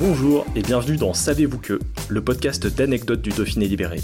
Bonjour et bienvenue dans Savez-vous que, le podcast d'anecdotes du Dauphiné libéré.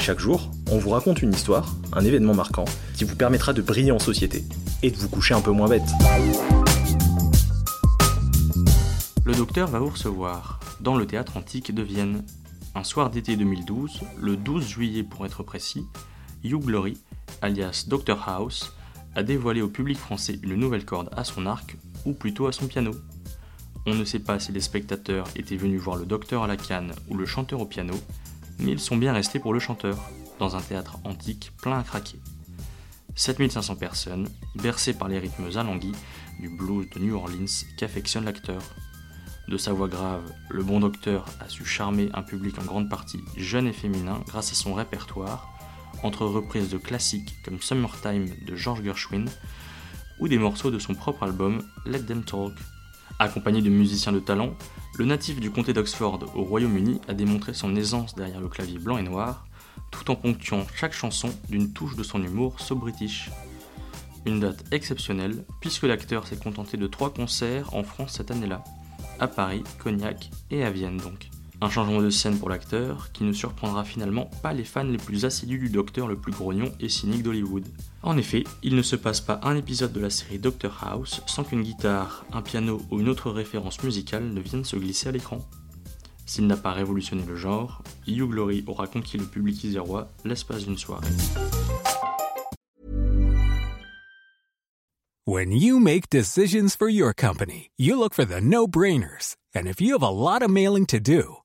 Chaque jour, on vous raconte une histoire, un événement marquant, qui vous permettra de briller en société et de vous coucher un peu moins bête. Le docteur va vous recevoir dans le théâtre antique de Vienne. Un soir d'été 2012, le 12 juillet pour être précis, Hugh Glory, alias Dr House, a dévoilé au public français une nouvelle corde à son arc, ou plutôt à son piano. On ne sait pas si les spectateurs étaient venus voir le docteur à la canne ou le chanteur au piano, mais ils sont bien restés pour le chanteur, dans un théâtre antique plein à craquer. 7500 personnes, bercées par les rythmes alanguis du blues de New Orleans qu'affectionne l'acteur. De sa voix grave, le bon docteur a su charmer un public en grande partie jeune et féminin grâce à son répertoire, entre reprises de classiques comme Summertime de George Gershwin ou des morceaux de son propre album Let Them Talk Accompagné de musiciens de talent, le natif du comté d'Oxford au Royaume-Uni a démontré son aisance derrière le clavier blanc et noir, tout en ponctuant chaque chanson d'une touche de son humour so-british. Une date exceptionnelle, puisque l'acteur s'est contenté de trois concerts en France cette année-là, à Paris, Cognac et à Vienne donc. Un changement de scène pour l'acteur qui ne surprendra finalement pas les fans les plus assidus du docteur le plus grognon et cynique d'Hollywood. En effet, il ne se passe pas un épisode de la série Doctor House sans qu'une guitare, un piano ou une autre référence musicale ne vienne se glisser à l'écran. S'il n'a pas révolutionné le genre, Hugh Glory aura conquis le public isérois l'espace d'une soirée. When you make decisions for your company, you look for the no-brainers. And if you have a lot of mailing to do,